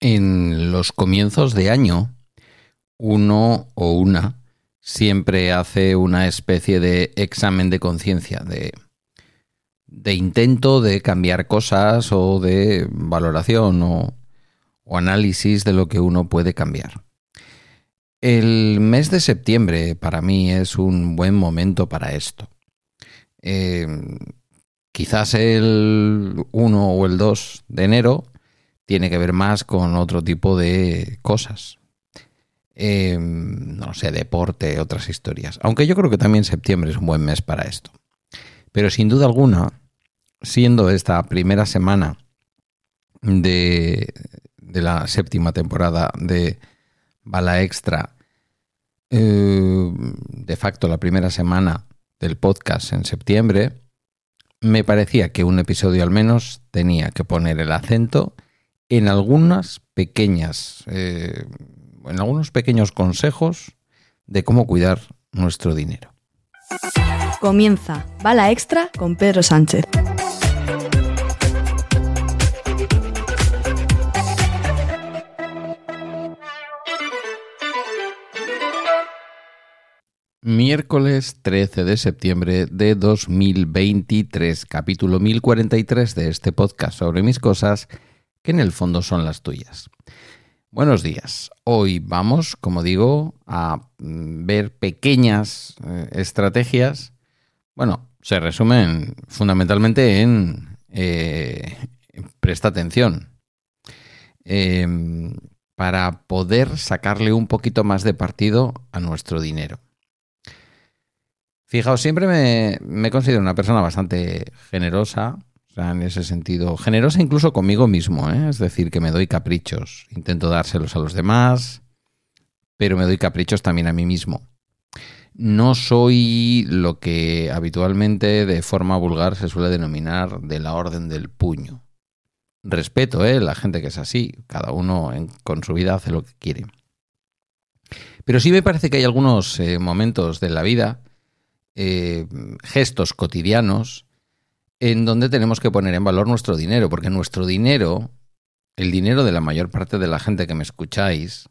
En los comienzos de año, uno o una siempre hace una especie de examen de conciencia, de, intento de cambiar cosas o de valoración o, análisis de lo que uno puede cambiar. El mes de septiembre para mí es un buen momento para esto. Eh, quizás el 1 o el 2 de enero tiene que ver más con otro tipo de cosas. Em, no sé, deporte, otras historias. Aunque yo creo que también septiembre es un buen mes para esto. Pero sin duda alguna, siendo esta primera semana de, la séptima temporada de Bala Extra, eh, de facto la primera semana del podcast en septiembre, me parecía que un episodio al menos tenía que poner el acento en algunas pequeñas, eh, en algunos pequeños consejos de cómo cuidar nuestro dinero. Comienza Bala Extra con Pedro Sánchez. Miércoles 13 de septiembre de 2023, capítulo 1043 de este podcast sobre mis cosas que en el fondo son las tuyas. Buenos días. Hoy vamos, como digo, a mm, ver pequeñas eh, estrategias. Bueno, se resumen fundamentalmente en eh, presta atención. Em, para poder sacarle un poquito más de partido a nuestro dinero. Fijaos, siempre me, me considero una persona bastante generosa, en ese sentido, generosa incluso conmigo mismo, ¿eh? es decir, que me doy caprichos, intento dárselos a los demás, pero me doy caprichos también a mí mismo. No soy lo que habitualmente de forma vulgar se suele denominar de la orden del puño. Respeto, ¿eh? La gente que es así, cada uno con su vida hace lo que quiere. Pero sí me parece que hay algunos eh, momentos de la vida, gestos cotidianos, en donde tenemos que poner en valor nuestro dinero, porque nuestro dinero, el dinero de la mayor parte de la gente que me escucháis,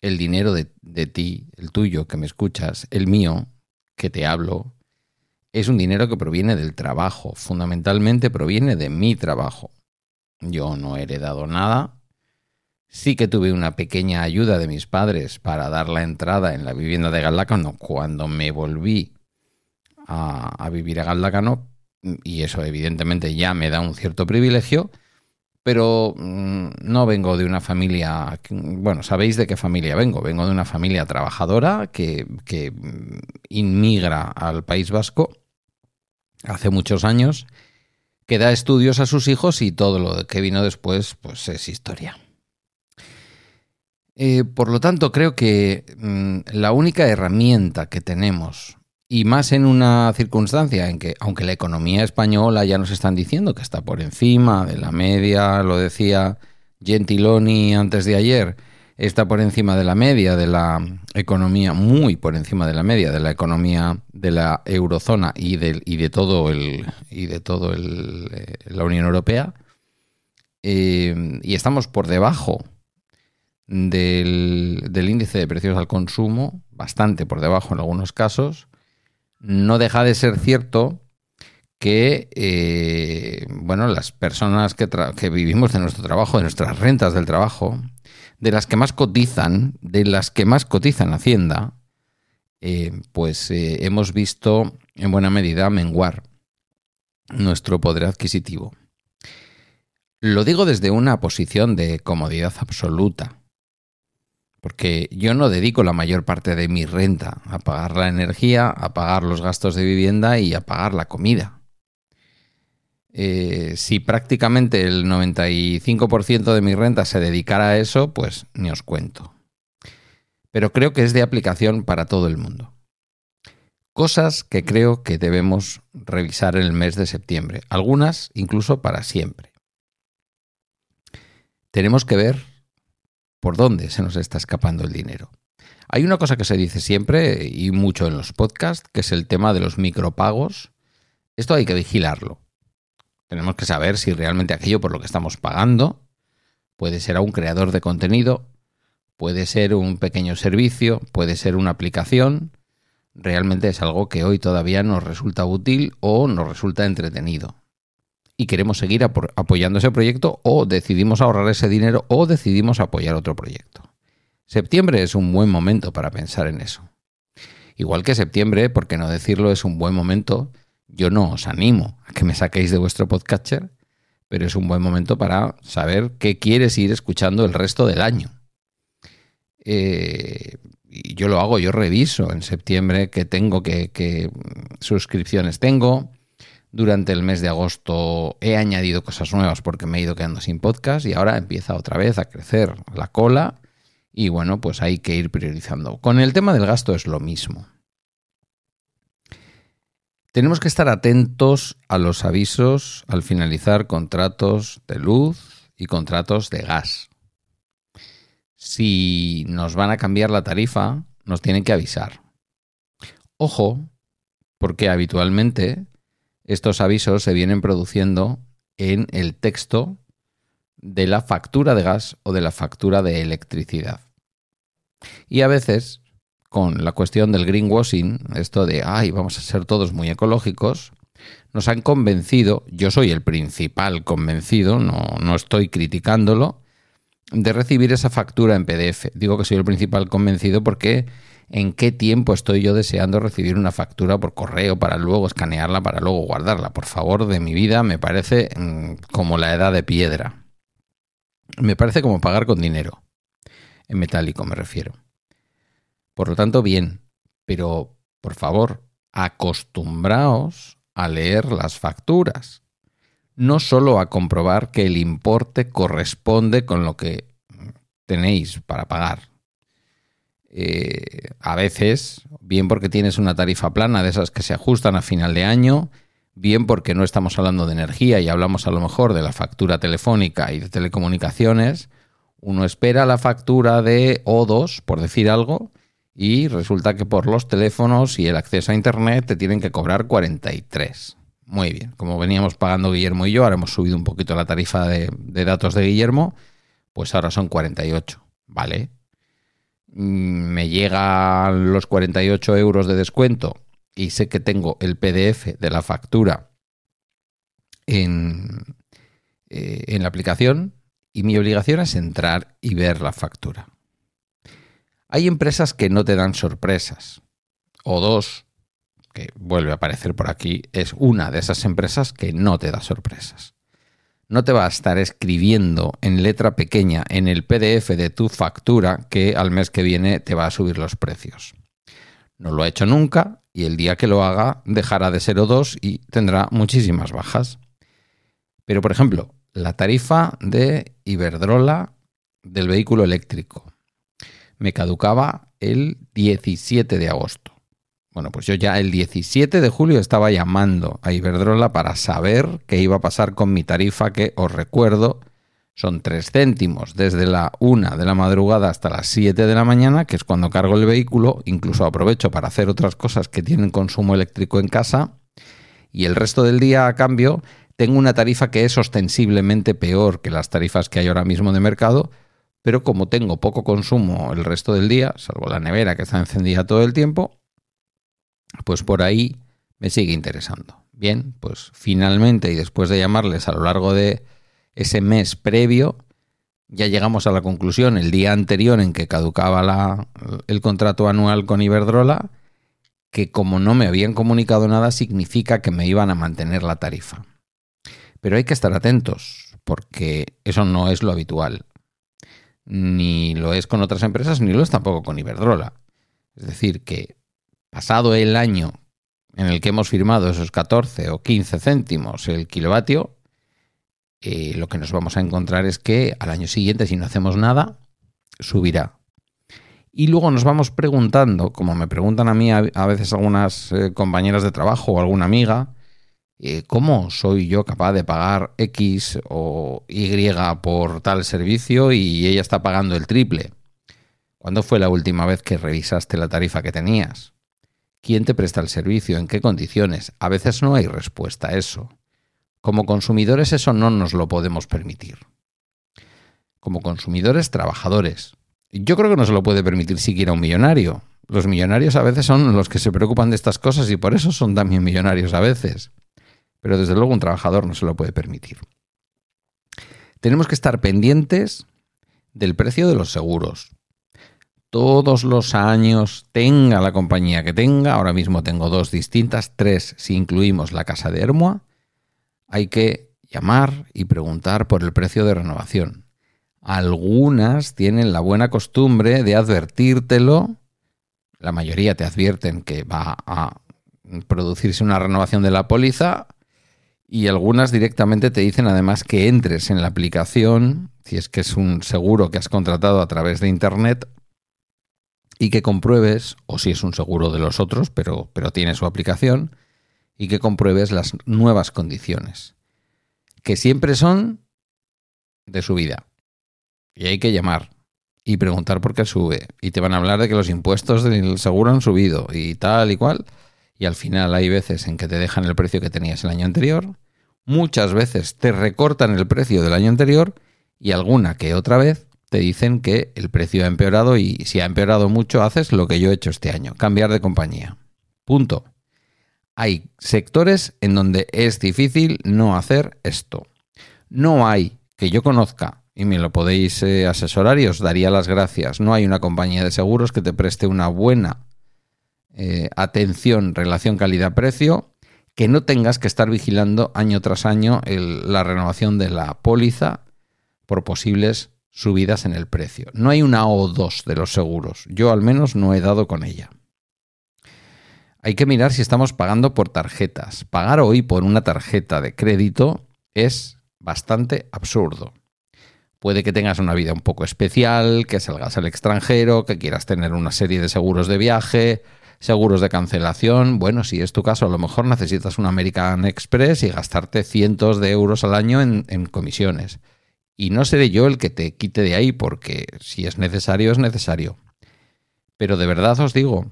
el dinero de, ti, el tuyo que me escuchas, el mío que te hablo, es un dinero que proviene del trabajo, fundamentalmente proviene de mi trabajo. Yo no he heredado nada. Sí que tuve una pequeña ayuda de mis padres para dar la entrada en la vivienda de Galdácano cuando me volví a, a vivir a Galdácano, y eso evidentemente ya me da un cierto privilegio, pero mm, no vengo de una familia, bueno, sabéis de qué familia vengo, vengo de una familia trabajadora que, que inmigra al País Vasco hace muchos años, que da estudios a sus hijos y todo lo que vino después pues es historia. Eh, por lo tanto, creo que mm, la única herramienta que tenemos y más en una circunstancia en que, aunque la economía española ya nos están diciendo que está por encima de la media, lo decía Gentiloni antes de ayer, está por encima de la media de la economía, muy por encima de la media de la economía de la eurozona y de, y de todo el y de todo el, eh, la Unión Europea. Eh, y estamos por debajo del, del índice de precios al consumo, bastante por debajo en algunos casos no deja de ser cierto que eh, bueno, las personas que, vivimos de nuestro trabajo, de nuestras rentas del trabajo, de las que más cotizan, de las que más cotizan Hacienda, eh, pues eh, hemos visto en buena medida menguar nuestro poder adquisitivo. Lo digo desde una posición de comodidad absoluta porque yo no dedico la mayor parte de mi renta a pagar la energía, a pagar los gastos de vivienda y a pagar la comida. Eh, si prácticamente el 95% de mi renta se dedicara a eso, pues ni os cuento. Pero creo que es de aplicación para todo el mundo. Cosas que creo que debemos revisar en el mes de septiembre, algunas incluso para siempre. Tenemos que ver por dónde se nos está escapando el dinero. Hay una cosa que se dice siempre y mucho en los podcasts, que es el tema de los micropagos. Esto hay que vigilarlo. Tenemos que saber si realmente aquello por lo que estamos pagando, Puede ser a un creador de contenido, puede ser un pequeño servicio, puede ser una aplicación. Realmente es algo que hoy todavía nos resulta útil o nos resulta entretenido. Y queremos seguir apoyando ese proyecto o decidimos ahorrar ese dinero o decidimos apoyar otro proyecto. Septiembre es un buen momento para pensar en eso. Igual que septiembre, por qué no decirlo, es un buen momento. Yo no os animo a que me saquéis de vuestro podcatcher, pero es un buen momento para saber qué quieres ir escuchando el resto del año. Eh, y yo lo hago, yo reviso en septiembre qué tengo, qué, suscripciones tengo. Durante el mes de agosto he añadido cosas nuevas porque me he ido quedando sin podcast y ahora empieza otra vez a crecer la cola y bueno, pues hay que ir priorizando. Con el tema del gasto es lo mismo. Tenemos que estar atentos a los avisos al finalizar contratos de luz y contratos de gas. Si nos van a cambiar la tarifa, nos tienen que avisar. Ojo, porque habitualmente estos avisos se vienen produciendo en el texto de la factura de gas o de la factura de electricidad. Y a veces, con la cuestión del greenwashing, esto de, ay, vamos a ser todos muy ecológicos, nos han convencido, yo soy el principal convencido, no, no estoy criticándolo, de recibir esa factura en PDF. Digo que soy el principal convencido porque en qué tiempo estoy yo deseando recibir una factura por correo para luego escanearla, para luego guardarla. Por favor, de mi vida me parece mm, como la edad de piedra. Me parece como pagar con dinero en metálico me refiero. Por lo tanto, bien, pero por favor, acostumbraos a leer las facturas, no solo a comprobar que el importe corresponde con lo que tenéis para pagar. Eh, a veces, bien porque tienes una tarifa plana de esas que se ajustan a final de año, bien porque no estamos hablando de energía y hablamos a lo mejor de la factura telefónica y de telecomunicaciones, uno espera la factura de O2, por decir algo, y resulta que por los teléfonos y el acceso a Internet te tienen que cobrar 43. Muy bien, como veníamos pagando Guillermo y yo, ahora hemos subido un poquito la tarifa de, datos de Guillermo, pues ahora son 48, ¿vale? Mm, me llegan los 48 euros de descuento y sé que tengo el PDF de la factura en, eh, en la aplicación, y mi obligación es entrar y ver la factura. Hay empresas que no te dan sorpresas. O dos, que vuelve a aparecer por aquí, es una de esas empresas que no te da sorpresas. No te va a estar escribiendo en letra pequeña en el PDF de tu factura que al mes que viene te va a subir los precios. No lo ha hecho nunca y el día que lo haga dejará de ser O2 y tendrá muchísimas bajas. Pero, por ejemplo, la tarifa de Iberdrola del vehículo eléctrico. Me caducaba el 17 de agosto. Bueno, pues yo ya el 17 de julio estaba llamando a Iberdrola para saber qué iba a pasar con mi tarifa, que os recuerdo, son 3 céntimos desde la 1 de la madrugada hasta las 7 de la mañana, que es cuando cargo el vehículo, incluso aprovecho para hacer otras cosas que tienen consumo eléctrico en casa, y el resto del día a cambio tengo una tarifa que es ostensiblemente peor que las tarifas que hay ahora mismo de mercado, pero como tengo poco consumo el resto del día, salvo la nevera que está encendida todo el tiempo, pues por ahí me sigue interesando. Bien, pues finalmente y después de llamarles a lo largo de ese mes previo, ya llegamos a la conclusión el día anterior en que caducaba el contrato anual con Iberdrola, que como no me habían comunicado nada significa que me iban a mantener la tarifa. Pero hay que estar atentos, porque eso no es lo habitual. Ni lo es con otras empresas, ni lo es tampoco con Iberdrola. Es decir, que pasado el año en el que hemos firmado esos 14 o 15 céntimos el kilovatio, eh, lo que nos vamos a encontrar es que al año siguiente, si no hacemos nada, subirá. Y luego nos vamos preguntando, como me preguntan a mí a, veces algunas eh, compañeras de trabajo o alguna amiga, eh, ¿cómo soy yo capaz de pagar X o Y por tal servicio y ella está pagando el triple? ¿Cuándo fue la última vez que revisaste la tarifa que tenías? ¿Quién te presta el servicio? ¿En qué condiciones? A veces no hay respuesta a eso. Como consumidores eso no nos lo podemos permitir. como consumidores trabajadores. Yo creo que no se lo puede permitir siquiera un millonario. Los millonarios a veces son los que se preocupan de estas cosas y por eso son también millonarios a veces. Pero desde luego un trabajador no se lo puede permitir. Tenemos que estar pendientes del precio de los seguros. Todos los años, tenga la compañía que tenga, ahora mismo tengo dos distintas, tres si incluimos la casa de Hermoa, hay que llamar y preguntar por el precio de renovación. Algunas tienen la buena costumbre de advertírtelo, la mayoría te advierten que va a producirse una renovación de la póliza y algunas directamente te dicen además que entres en la aplicación, si es que es un seguro que has contratado a través de Internet, y que compruebes, o si es un seguro de los otros, pero, pero tiene su aplicación, y que compruebes las nuevas condiciones, que siempre son de subida. Y hay que llamar y preguntar por qué sube. Y te van a hablar de que los impuestos del seguro han subido y tal y cual. Y al final hay veces en que te dejan el precio que tenías el año anterior. Muchas veces te recortan el precio del año anterior y alguna que otra vez dicen que el precio ha empeorado y si ha empeorado mucho haces lo que yo he hecho este año, cambiar de compañía. Punto. Hay sectores en donde es difícil no hacer esto. No hay, que yo conozca, y me lo podéis eh, asesorar y os daría las gracias, no hay una compañía de seguros que te preste una buena eh, atención, relación calidad-precio, que no tengas que estar vigilando año tras año la renovación de la póliza por posibles subidas en el precio. No hay una o dos de los seguros. Yo al menos no he dado con ella. Hay que mirar si estamos pagando por tarjetas. Pagar hoy por una tarjeta de crédito es bastante absurdo. Puede que tengas una vida un poco especial, que salgas al extranjero, que quieras tener una serie de seguros de viaje, seguros de cancelación. Bueno, si es tu caso, a lo mejor necesitas un American Express y gastarte cientos de euros al año en, en comisiones. Y no seré yo el que te quite de ahí, porque si es necesario, es necesario. Pero de verdad os digo,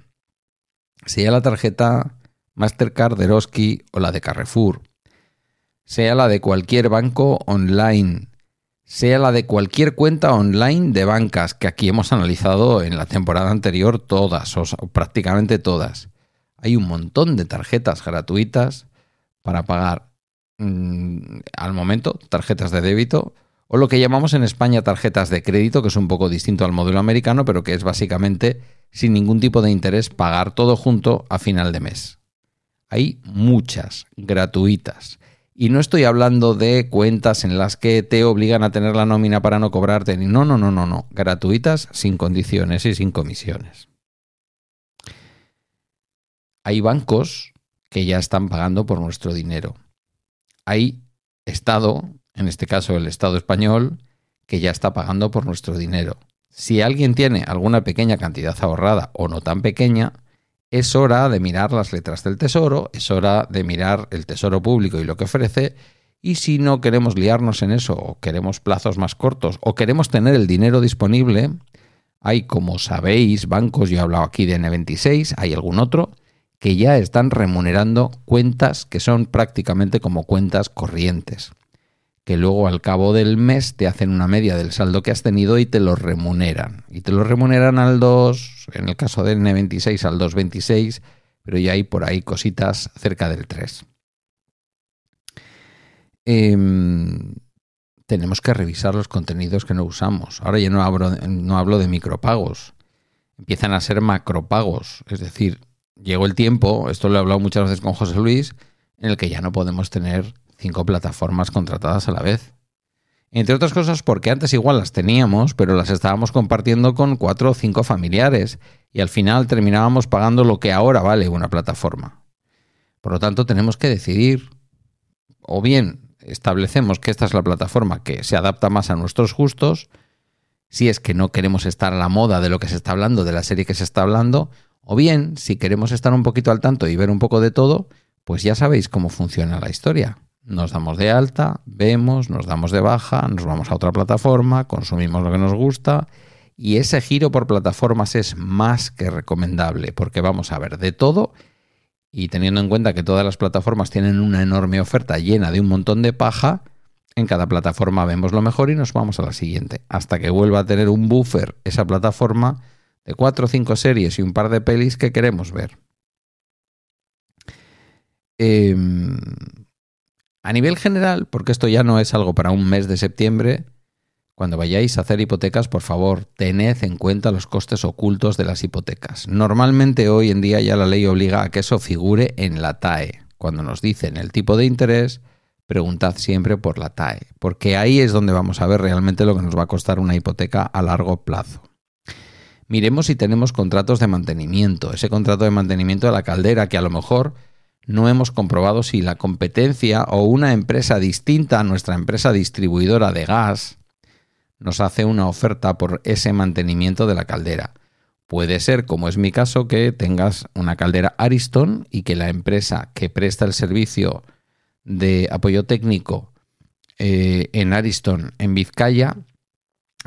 sea la tarjeta Mastercard de Eroski o la de Carrefour, sea la de cualquier banco online, sea la de cualquier cuenta online de bancas que aquí hemos analizado en la temporada anterior todas, o prácticamente todas. Hay un montón de tarjetas gratuitas para pagar mm, al momento, tarjetas de débito, o lo que llamamos en España tarjetas de crédito, que es un poco distinto al modelo americano, pero que es básicamente sin ningún tipo de interés pagar todo junto a final de mes. Hay muchas gratuitas. Y no estoy hablando de cuentas en las que te obligan a tener la nómina para no cobrarte. No, no, no, no, no. Gratuitas sin condiciones y sin comisiones. Hay bancos que ya están pagando por nuestro dinero. Hay Estado en este caso el Estado español, que ya está pagando por nuestro dinero. Si alguien tiene alguna pequeña cantidad ahorrada o no tan pequeña, es hora de mirar las letras del Tesoro, es hora de mirar el Tesoro público y lo que ofrece, y si no queremos liarnos en eso, o queremos plazos más cortos, o queremos tener el dinero disponible, hay, como sabéis, bancos, yo he hablado aquí de N26, hay algún otro, que ya están remunerando cuentas que son prácticamente como cuentas corrientes que luego al cabo del mes te hacen una media del saldo que has tenido y te lo remuneran. Y te lo remuneran al 2, en el caso del N26 al 2,26, pero ya hay por ahí cositas cerca del 3. Em, tenemos que revisar los contenidos que no usamos. Ahora ya no hablo, no hablo de micropagos. Empiezan a ser macropagos. Es decir, llegó el tiempo, esto lo he hablado muchas veces con José Luis, en el que ya no podemos tener cinco plataformas contratadas a la vez. Entre otras cosas porque antes igual las teníamos, pero las estábamos compartiendo con cuatro o cinco familiares y al final terminábamos pagando lo que ahora vale una plataforma. Por lo tanto, tenemos que decidir o bien establecemos que esta es la plataforma que se adapta más a nuestros gustos, si es que no queremos estar a la moda de lo que se está hablando, de la serie que se está hablando, o bien, si queremos estar un poquito al tanto y ver un poco de todo, pues ya sabéis cómo funciona la historia nos damos de alta, vemos, nos damos de baja, nos vamos a otra plataforma, consumimos lo que nos gusta y ese giro por plataformas es más que recomendable porque vamos a ver de todo y teniendo en cuenta que todas las plataformas tienen una enorme oferta llena de un montón de paja, En cada plataforma vemos lo mejor y nos vamos a la siguiente, hasta que vuelva a tener un buffer esa plataforma de cuatro o cinco series y un par de pelis que queremos ver. Em, a nivel general, porque esto ya no es algo para un mes de septiembre, cuando vayáis a hacer hipotecas, por favor, tened en cuenta los costes ocultos de las hipotecas. Normalmente hoy en día ya la ley obliga a que eso figure en la TAE. Cuando nos dicen el tipo de interés, preguntad siempre por la TAE, porque ahí es donde vamos a ver realmente lo que nos va a costar una hipoteca a largo plazo. Miremos si tenemos contratos de mantenimiento, ese contrato de mantenimiento de la caldera que a lo mejor no hemos comprobado si la competencia o una empresa distinta a nuestra empresa distribuidora de gas nos hace una oferta por ese mantenimiento de la caldera. Puede ser, como es mi caso, que tengas una caldera Ariston y que la empresa que presta el servicio de apoyo técnico eh, en Ariston, en Vizcaya,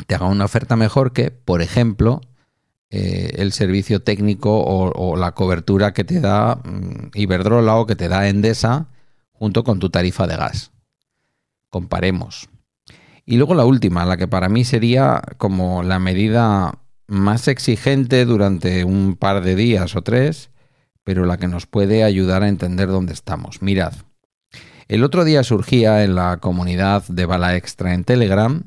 te haga una oferta mejor que, por ejemplo, eh, el servicio técnico o, la cobertura que te da mm, Iberdrola o que te da Endesa junto con tu tarifa de gas. Comparemos. Y luego la última, la que para mí sería como la medida más exigente durante un par de días o tres, pero la que nos puede ayudar a entender dónde estamos. Mirad, el otro día surgía en la comunidad de Bala Extra en Telegram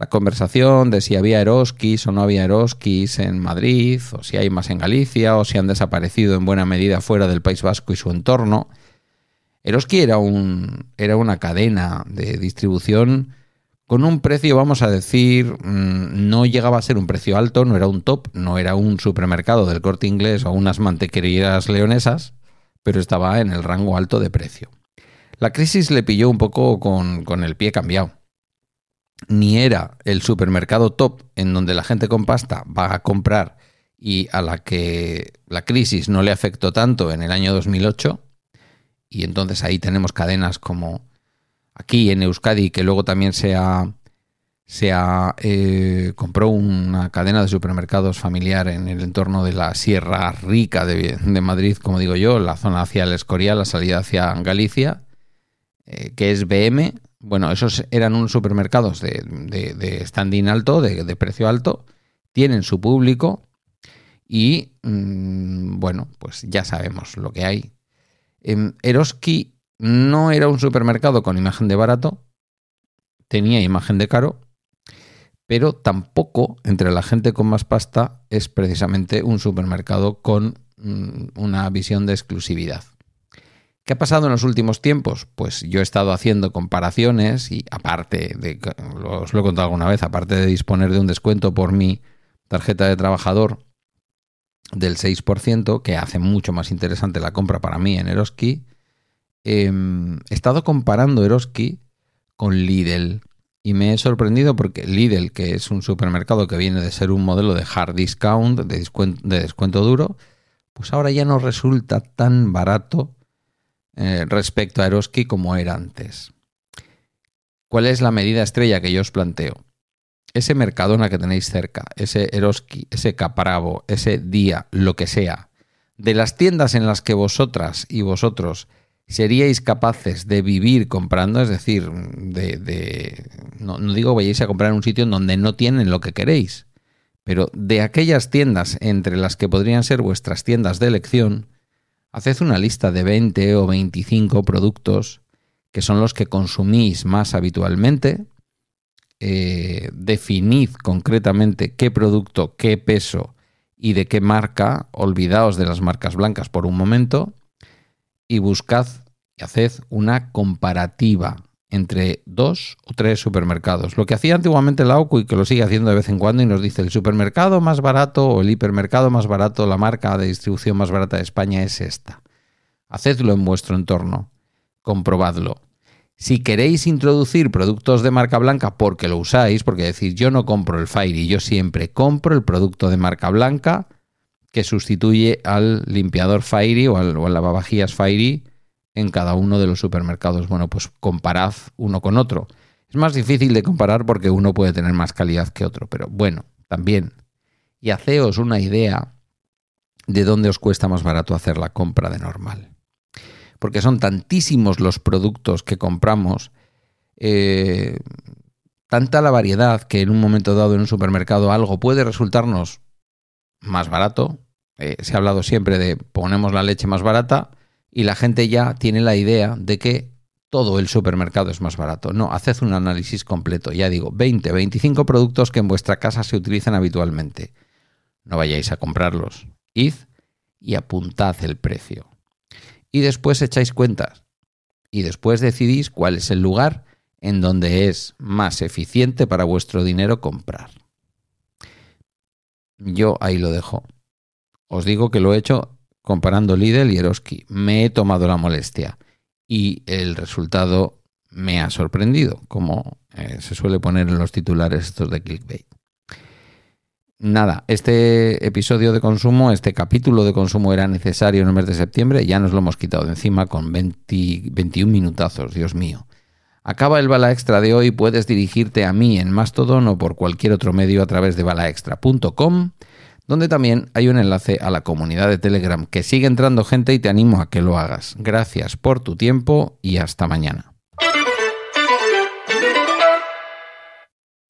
la conversación de si había Eroskis o no había Eroskis en Madrid, o si hay más en Galicia, o si han desaparecido en buena medida fuera del País Vasco y su entorno. Eroski era, un, era una cadena de distribución con un precio, vamos a decir, mm, no llegaba a ser un precio alto, no era un top, no era un supermercado del corte inglés o unas mantequerías leonesas, pero estaba en el rango alto de precio. La crisis le pilló un poco con, con el pie cambiado. Ni era el supermercado top en donde la gente con pasta va a comprar y a la que la crisis no le afectó tanto en el año 2008, y entonces ahí tenemos cadenas como aquí en Euskadi, que luego también se ha, se ha eh, compró una cadena de supermercados familiar en el entorno de la Sierra Rica de, Madrid, como digo yo, la zona hacia el Escorial, la salida hacia Galicia, eh, que es BM. Bueno, esos eran unos supermercados de, de, standing alto, de, precio alto, tienen su público y, mm, bueno, pues ya sabemos lo que hay. En Eroski no era un supermercado con imagen de barato, tenía imagen de caro, pero tampoco entre la gente con más pasta es precisamente un supermercado con mm, una visión de exclusividad. ¿Qué ha pasado en los últimos tiempos? Pues yo he estado haciendo comparaciones y aparte de, os lo he contado alguna vez, aparte de disponer de un descuento por mi tarjeta de trabajador del 6%, que hace mucho más interesante la compra para mí en Eroski, Em, he estado comparando Eroski con Lidl y me he sorprendido porque Lidl, que es un supermercado que viene de ser un modelo de hard discount, de descuento, duro, pues ahora ya no resulta tan barato eh, respecto a Eroski como era antes. ¿Cuál es la medida estrella que yo os planteo? Ese Mercadona que tenéis cerca, ese Eroski, ese Capravo, ese Día, lo que sea, de las tiendas en las que vosotras y vosotros seríais capaces de vivir comprando, es decir, de, no, digo vayáis a comprar en un sitio en donde no tienen lo que queréis, pero de aquellas tiendas entre las que podrían ser vuestras tiendas de elección, haced una lista de 20 o 25 productos que son los que consumís más habitualmente, eh, definid concretamente qué producto, qué peso y de qué marca, olvidaos de las marcas blancas por un momento, y buscad y haced una comparativa entre dos o tres supermercados. Lo que hacía antiguamente la OCU y que lo sigue haciendo de vez en cuando y nos dice el supermercado más barato o el hipermercado más barato, la marca de distribución más barata de España es esta. Hacedlo en vuestro entorno, comprobadlo. Si queréis introducir productos de marca blanca porque lo usáis, porque decir yo no compro el Fairy, yo siempre compro el producto de marca blanca que sustituye al limpiador Fairy o al, o al lavavajillas Fairy en cada uno de los supermercados. Bueno, pues comparad uno con otro. Es más difícil de comparar porque uno puede tener más calidad que otro, pero bueno, también. Y haceos una idea de dónde os cuesta más barato hacer la compra de normal. Porque son tantísimos los productos que compramos eh, tanta la variedad que en un momento dado en un supermercado algo puede resultarnos más barato. Eh, se ha hablado siempre de ponemos la leche más barata y la gente ya tiene la idea de que todo el supermercado es más barato. No, haced un análisis completo. Ya digo, 20, 25 productos que en vuestra casa se utilizan habitualmente. No vayáis a comprarlos. Id y apuntad el precio. Y después echáis cuentas. Y después decidís cuál es el lugar en donde es más eficiente para vuestro dinero comprar. Yo ahí lo dejo. Os digo que lo he hecho comparando Lidl y Eroski. Me he tomado la molestia y el resultado me ha sorprendido, como eh, se suele poner en los titulares estos de clickbait. Nada, este episodio de consumo, este capítulo de consumo era necesario en el mes de septiembre, ya nos lo hemos quitado de encima con 21 minutazos, Dios mío. Acaba el bala extra de hoy, puedes dirigirte a mí en Mastodon o por cualquier otro medio a través de balaextra.com, donde también hay un enlace a la comunidad de Telegram que sigue entrando gente y te animo a que lo hagas. Gracias por tu tiempo y hasta mañana.